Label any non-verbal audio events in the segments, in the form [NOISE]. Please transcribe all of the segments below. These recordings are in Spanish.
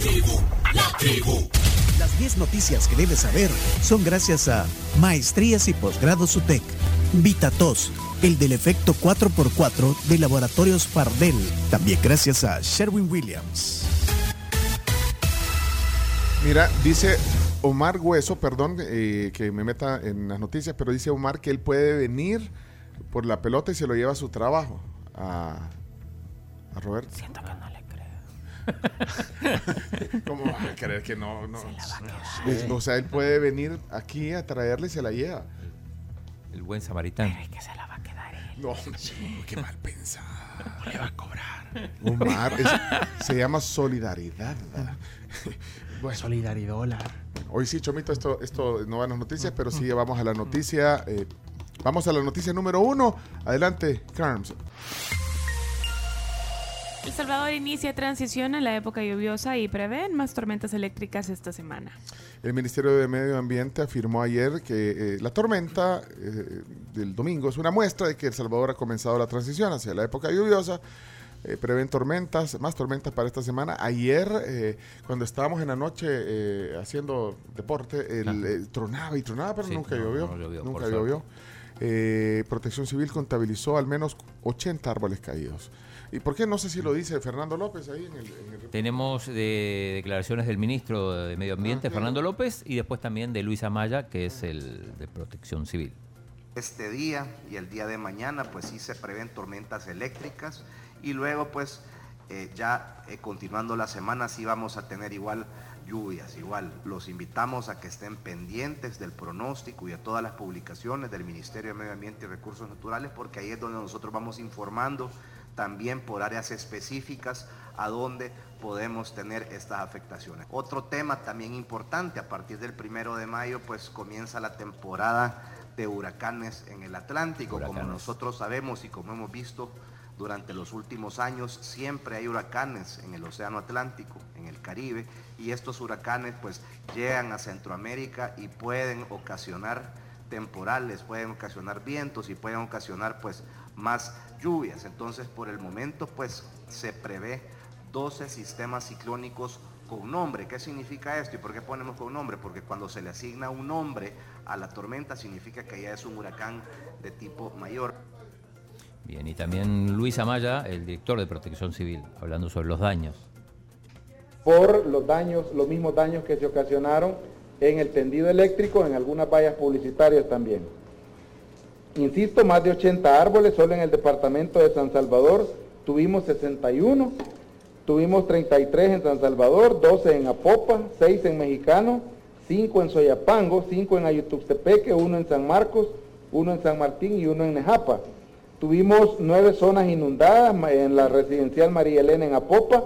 tribu, la tribu. Las 10 noticias que debes saber son gracias a Maestrías y Posgrados UTEC, VitaTos, el del efecto 4x4 de Laboratorios Pardel, también gracias a Sherwin Williams. Mira, dice Omar Hueso, perdón eh, que me meta en las noticias, pero dice Omar que él puede venir por la pelota y se lo lleva a su trabajo. A, a Roberto. Siento que no le creo. [LAUGHS] ¿Cómo va a creer que no? no? Se la va a quedar. Es- O sea, él puede venir aquí a traerle y se la lleva. El buen samaritano. Pero es que se la va a quedar él. No, qué mal pensado. Le va a cobrar. Omar, es- se llama solidaridad. Bueno, Solidaridad dólar. hoy sí, Chomito, esto, esto no va en las noticias, pero sí vamos a la noticia. eh, vamos a la noticia número uno. Adelante, Carms. El Salvador inicia transición a la época lluviosa y prevén más tormentas eléctricas esta semana. El Ministerio de Medio Ambiente afirmó ayer que eh, la tormenta eh, del domingo es una muestra de que El Salvador ha comenzado la transición hacia la época lluviosa. Eh, prevén tormentas, más tormentas para esta semana. Ayer, eh, cuando estábamos en la noche eh, haciendo deporte, el, eh, tronaba y tronaba, pero Sí, nunca no, llovió. no llovió, nunca llovió. Eh, Protección Civil contabilizó al menos 80 árboles caídos. ¿Y por qué? No sé si lo dice Fernando López ahí en el... en el- Tenemos de declaraciones del ministro de Medio Ambiente, Ah, Fernando López, y después también de Luis Amaya, que es el de Protección Civil. Este día y el día de mañana pues sí se prevén tormentas eléctricas y luego pues eh, ya eh, continuando la semana sí vamos a tener igual lluvias, igual los invitamos a que estén pendientes del pronóstico y de todas las publicaciones del Ministerio de Medio Ambiente y Recursos Naturales porque ahí es donde nosotros vamos informando también por áreas específicas a donde podemos tener estas afectaciones. Otro tema también importante, a partir del primero de mayo pues comienza la temporada de huracanes en el Atlántico, como nosotros sabemos y como hemos visto durante los últimos años, siempre hay huracanes en el Océano Atlántico, en el Caribe, y estos huracanes pues llegan a Centroamérica y pueden ocasionar temporales, pueden ocasionar vientos y pueden ocasionar pues más lluvias. Entonces por el momento pues se prevé 12 sistemas ciclónicos con nombre. ¿Qué significa esto y por qué ponemos con nombre? Porque cuando se le asigna un nombre a la tormenta significa que ya es un huracán de tipo mayor. Bien, y también Luis Amaya, el director de Protección Civil, hablando sobre los daños. por los daños, los mismos daños que se ocasionaron en el tendido eléctrico, en algunas vallas publicitarias también. Insisto, más de 80 árboles, solo en el departamento de San Salvador tuvimos 61, tuvimos 33 en San Salvador, 12 en Apopa, 6 en Mexicano, 5 en Soyapango, 5 en Ayutuxtepeque, 1 en San Marcos, 1 en San Martín y 1 en Nejapa. Tuvimos nueve zonas inundadas en la residencial María Elena en Apopa,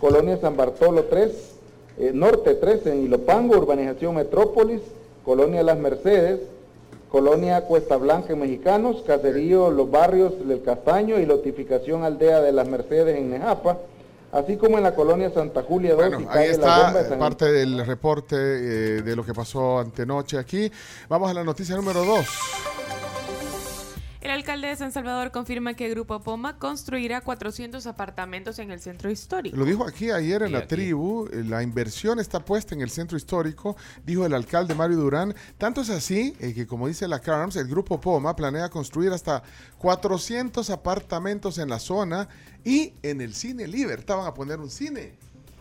Colonia San Bartolo 3, eh, Norte 3 en Ilopango, Urbanización Metrópolis, Colonia Las Mercedes, Colonia Cuesta Blanca en Mexicanos, Caserío Los Barrios del Castaño y Lotificación Aldea de Las Mercedes en Nejapa, así como en la Colonia Santa Julia 2 y Bueno, ahí calle La Bomba de está San parte del reporte eh, de lo que pasó antenoche aquí. Vamos a la noticia número 2. El alcalde de San Salvador confirma que Grupo Poma construirá 400 apartamentos en el centro histórico. Lo dijo aquí ayer en Sí, la aquí. tribu, eh, la inversión está puesta en el centro histórico, dijo el alcalde Mario Durán. Tanto es así eh, que, como dice la CARMS, el grupo Poma planea construir hasta 400 apartamentos en la zona y en el cine Libertad van a poner un cine.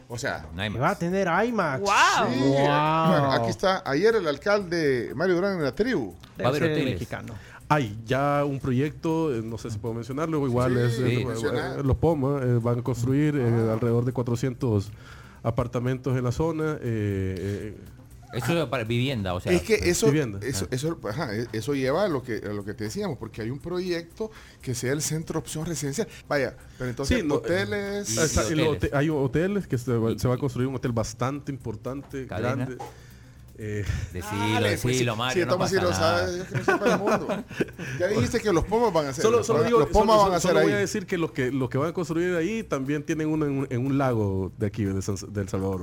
O sea, va a tener IMAX. ¡Wow! sí, Wow. bueno, aquí está ayer el alcalde Mario Durán en la tribu. Va a haber hoteles. mexicano. Hay ya un proyecto, eh, no sé si puedo mencionarlo, igual Sí, es sí, eh, menciona. eh, los POMA eh, van a construir eh, alrededor de 400 apartamentos en la zona. eh, eh, Eso es para vivienda, o sea. es que eso, vivienda. eso, eso, ajá, e- eso lleva a lo, que, a lo que te decíamos, porque hay un proyecto que sea el centro opción residencial. Vaya, pero entonces Sí, no, hoteles... y- hay hoteles que se va, Y- se va a construir un hotel bastante importante, ¿Cadena? grande. Eh, Decilo, Dale, pues, decilo, si- Mario. si no Tomás sí pasa lo nada. sabe, Dios que no sepa el mundo. Ya dijiste que los pomos van a hacer. solo, los, solo digo, los solo- van a solo ahí. voy a decir que los que los que van a construir ahí también tienen uno en un, en un lago de aquí, de San- del Salvador.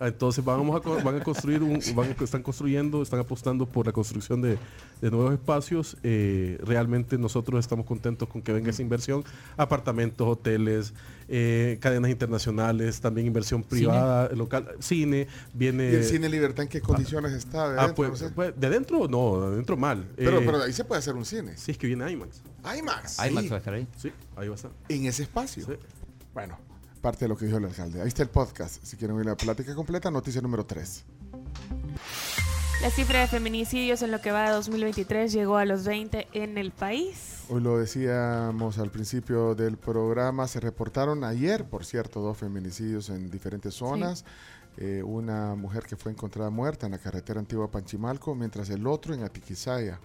Ah, Entonces vamos a, van a construir, un, van a- están construyendo, están apostando por la construcción de, de nuevos espacios, eh, realmente nosotros estamos contentos con que venga esa inversión, apartamentos, hoteles, eh, cadenas internacionales, también inversión privada, local, cine, viene... ¿Y el cine Libertad en qué condiciones está? ¿De Ah, dentro? pues, No sé. pues, de dentro no, de dentro mal. pero, Eh, pero ahí se puede hacer un cine. sí, es que viene IMAX. IMAX. IMAX sí. va a estar ahí. Sí, ahí va a estar. En ese espacio. Sí. Bueno, parte de lo que dijo el alcalde. Ahí está el podcast. Si quieren oír la plática completa, noticia número 3. La cifra de feminicidios en lo que va de 2023 llegó a los 20 en el país. Hoy lo decíamos al principio del programa, se reportaron ayer, por cierto, dos feminicidios en diferentes zonas. Eh, una mujer que fue encontrada muerta en la carretera antigua Panchimalco, mientras el otro en Atiquizaya,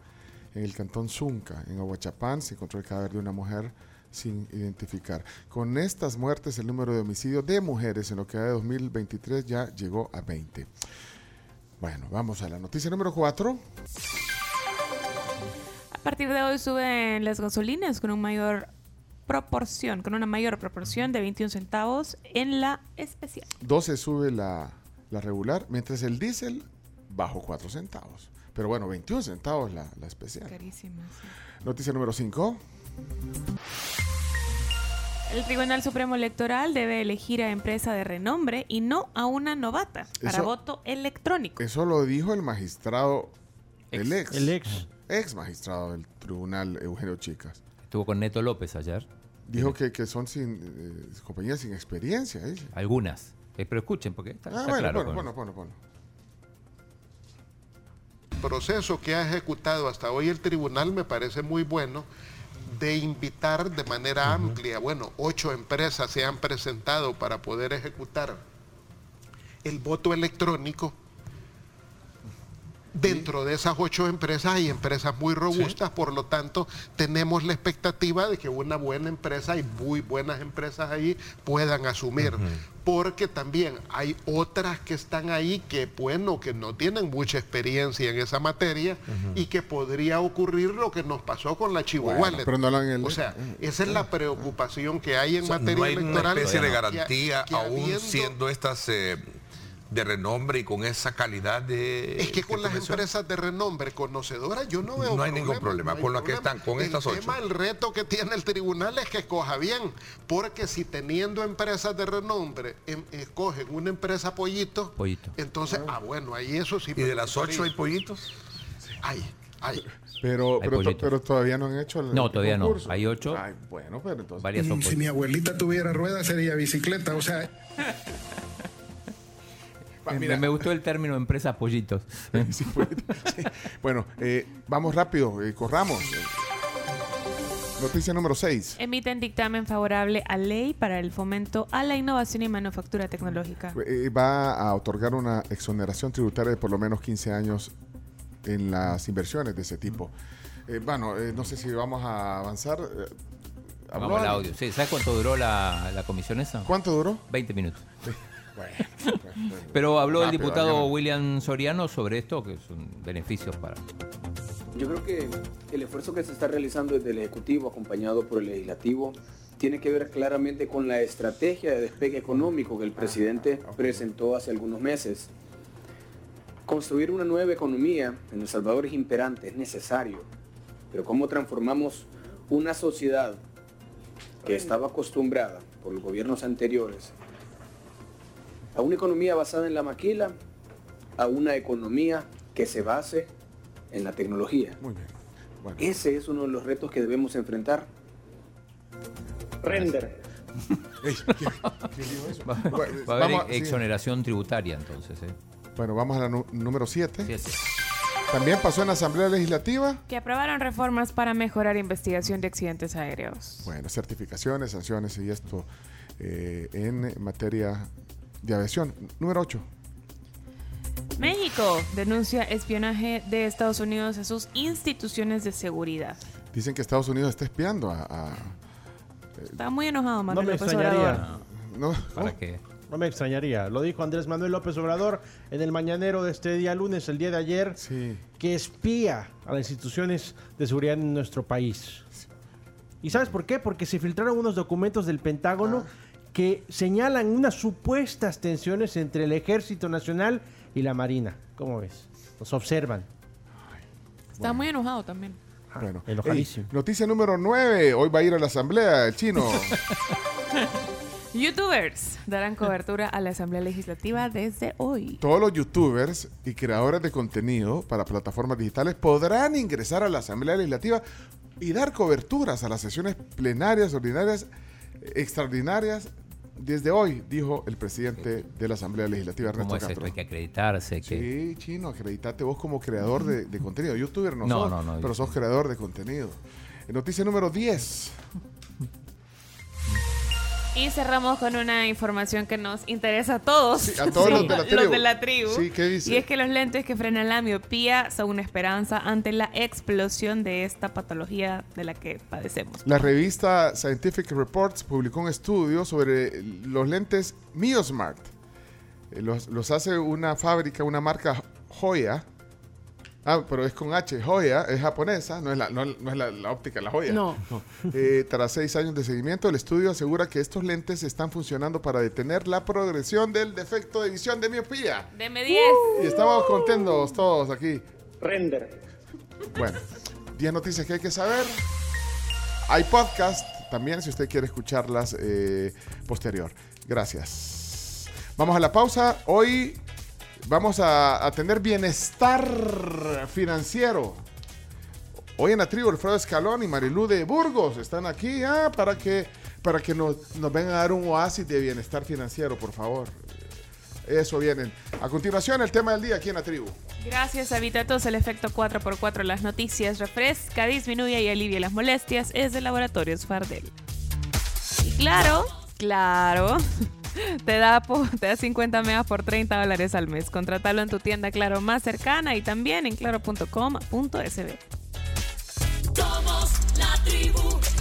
en el cantón Zunca, en Aguachapán, se encontró el cadáver de una mujer sin identificar. Con estas muertes, el número de homicidios de mujeres en lo que va de 2023 ya llegó a 20. Bueno, vamos a la noticia número 4. A partir de hoy suben las gasolinas con un mayor proporción, con una mayor proporción de 21 centavos en la especial. 12 sube la, la regular, mientras el diésel bajo 4 centavos. Pero bueno, 21 centavos la, la especial. Carísima. sí. Noticia número 5. El Tribunal Supremo Electoral debe elegir a empresa de renombre y no a una novata para Eso- voto electrónico. Eso lo dijo el magistrado, el ex, El ex. ex magistrado del tribunal, Eugenio Chicas. Estuvo con Neto López ayer. Dijo que, que son sin, eh, compañías sin experiencia. dice. Algunas. Eh, pero escuchen, porque está, Ah, está bueno, claro. bueno, bueno, bueno, bueno. proceso que ha ejecutado hasta hoy el tribunal me parece muy bueno de invitar de manera amplia, bueno, ocho empresas se han presentado para poder ejecutar el voto electrónico. Dentro de esas ocho empresas hay empresas muy robustas, por lo tanto tenemos la expectativa de que una buena empresa y muy buenas empresas ahí puedan asumir. Porque también hay otras que están ahí que, bueno, que no tienen mucha experiencia en esa materia y que podría ocurrir lo que nos pasó con la Chihuahua. Bueno, pero no lo han el- O sea, esa es la preocupación que hay en O sea, materia no hay una electoral. especie de que- garantía, que aún habiendo- siendo estas eh, de renombre y con esa calidad de... Es que con las mencionas. empresas de renombre conocedoras yo no veo No hay ningún problema, no hay con las que están, con el estas tema, ocho. el reto que tiene el tribunal es que escoja bien, porque si teniendo empresas de renombre em- escogen una empresa pollito, Pollito. entonces, ah, bueno, ahí eso sí. ¿Y de las ocho hay pollitos? Hay, hay. Pero, Hay pero, pero todavía no han hecho el No, todavía no. Hay ocho. Ay, bueno, pero entonces. Varias son Si mi abuelita tuviera ruedas sería bicicleta, o sea, [LAUGHS] mira. me gustó el término empresas pollitos. Sí. Sí. Bueno, eh, vamos rápido, eh, corramos. Eh, Noticia número 6. Emiten dictamen favorable a ley para el fomento a la innovación y manufactura tecnológica. Eh, va a otorgar una exoneración tributaria de por lo menos 15 años en las inversiones de ese tipo. Eh, bueno, eh, no sé si vamos a avanzar. eh, ¿habló Vamos al audio. Sí, ¿Sabes cuánto duró la, la comisión esa? ¿Cuánto duró? 20 minutos. Bueno. Pero habló el diputado. William Soriano sobre esto, que son beneficios para... Yo creo que el esfuerzo que se está realizando desde el Ejecutivo, acompañado por el Legislativo, tiene que ver claramente con la estrategia de despegue económico que el presidente presentó hace algunos meses. Construir una nueva economía en El Salvador es imperante, es necesario, pero ¿cómo transformamos una sociedad que estaba acostumbrada por los gobiernos anteriores a una economía basada en la maquila, a una economía que se base en la tecnología. Muy bien. Bueno, Ese es uno de los retos que debemos enfrentar. Render. [LAUGHS] Ey, ¿quién- quién dijo eso? Va, Bueno, va a haber vamos sí. exoneración tributaria entonces. ¿eh? Bueno, vamos a la número 7. Sí, así. También pasó en la Asamblea Legislativa. Que aprobaron reformas para mejorar investigación de accidentes aéreos. Bueno, certificaciones, sanciones y esto eh, en materia de aviación. Número 8. México denuncia espionaje de Estados Unidos a sus instituciones de seguridad. Dicen que Estados Unidos está espiando a... a- Está muy enojado No Manuel me López extrañaría. Obrador. no, ¿Para oh, qué? No me extrañaría. Lo dijo Andrés Manuel López Obrador en el mañanero de este día lunes, el día de ayer, Sí. que espía a las instituciones de seguridad en nuestro país. ¿Y sabes por qué? Porque se filtraron unos documentos del Pentágono que señalan unas supuestas tensiones entre el Ejército Nacional y la Marina. ¿Cómo ves? Nos observan. Está muy enojado también. Bueno, enojadísimo. Ey, noticia número 9. Hoy va a ir a la asamblea el chino. [LAUGHS] Youtubers darán cobertura a la Asamblea Legislativa desde hoy. Todos los youtubers y creadores de contenido para plataformas digitales podrán ingresar a la Asamblea Legislativa y dar coberturas a las sesiones plenarias, ordinarias, extraordinarias desde hoy, dijo el presidente de la Asamblea Legislativa, Ernesto ¿Cómo es Castro. esto? Hay que acreditarse. Que... Sí, chino, acreditate vos como creador de, de contenido. Youtuber no, No, sos, no, no, pero sos creador de contenido. Noticia número 10. Y cerramos con una información que nos interesa a todos. Sí, a todos los de la tribu. de la tribu. Sí, ¿qué dice? Y es que los lentes que frenan la miopía son una esperanza ante la explosión de esta patología de la que padecemos. La revista Scientific Reports publicó un estudio sobre los lentes Miosmart. Eh, Los, los hace una fábrica, una marca Joya. Ah, pero es con H. Joya es japonesa, no es la, no, no es la, la óptica, la joya. No. Eh, tras seis años de seguimiento, el estudio asegura que estos lentes están funcionando para detener la progresión del defecto de visión de miopía. Deme 10. Y estamos contentos todos aquí. Render. Bueno, 10 noticias que hay que saber. Hay podcast también si usted quiere escucharlas eh, posterior. Gracias. Vamos a la pausa. Hoy vamos a, a tener bienestar financiero. Hoy en la tribu, Alfredo Escalón y Marilú de Burgos están aquí ah, para que, para que nos, nos vengan a dar un oasis de bienestar financiero, por favor. Eso vienen. A continuación, el tema del día aquí en la tribu. Gracias a Vitatos, el efecto 4x4 las noticias refresca, disminuye y alivia las molestias es de Laboratorios Fardel. Y claro, claro, [LAUGHS] te da, te da 50 megas por 30 dólares al mes. Contratalo en tu tienda Claro más cercana y también en claro.com.sb. Somos la tribu.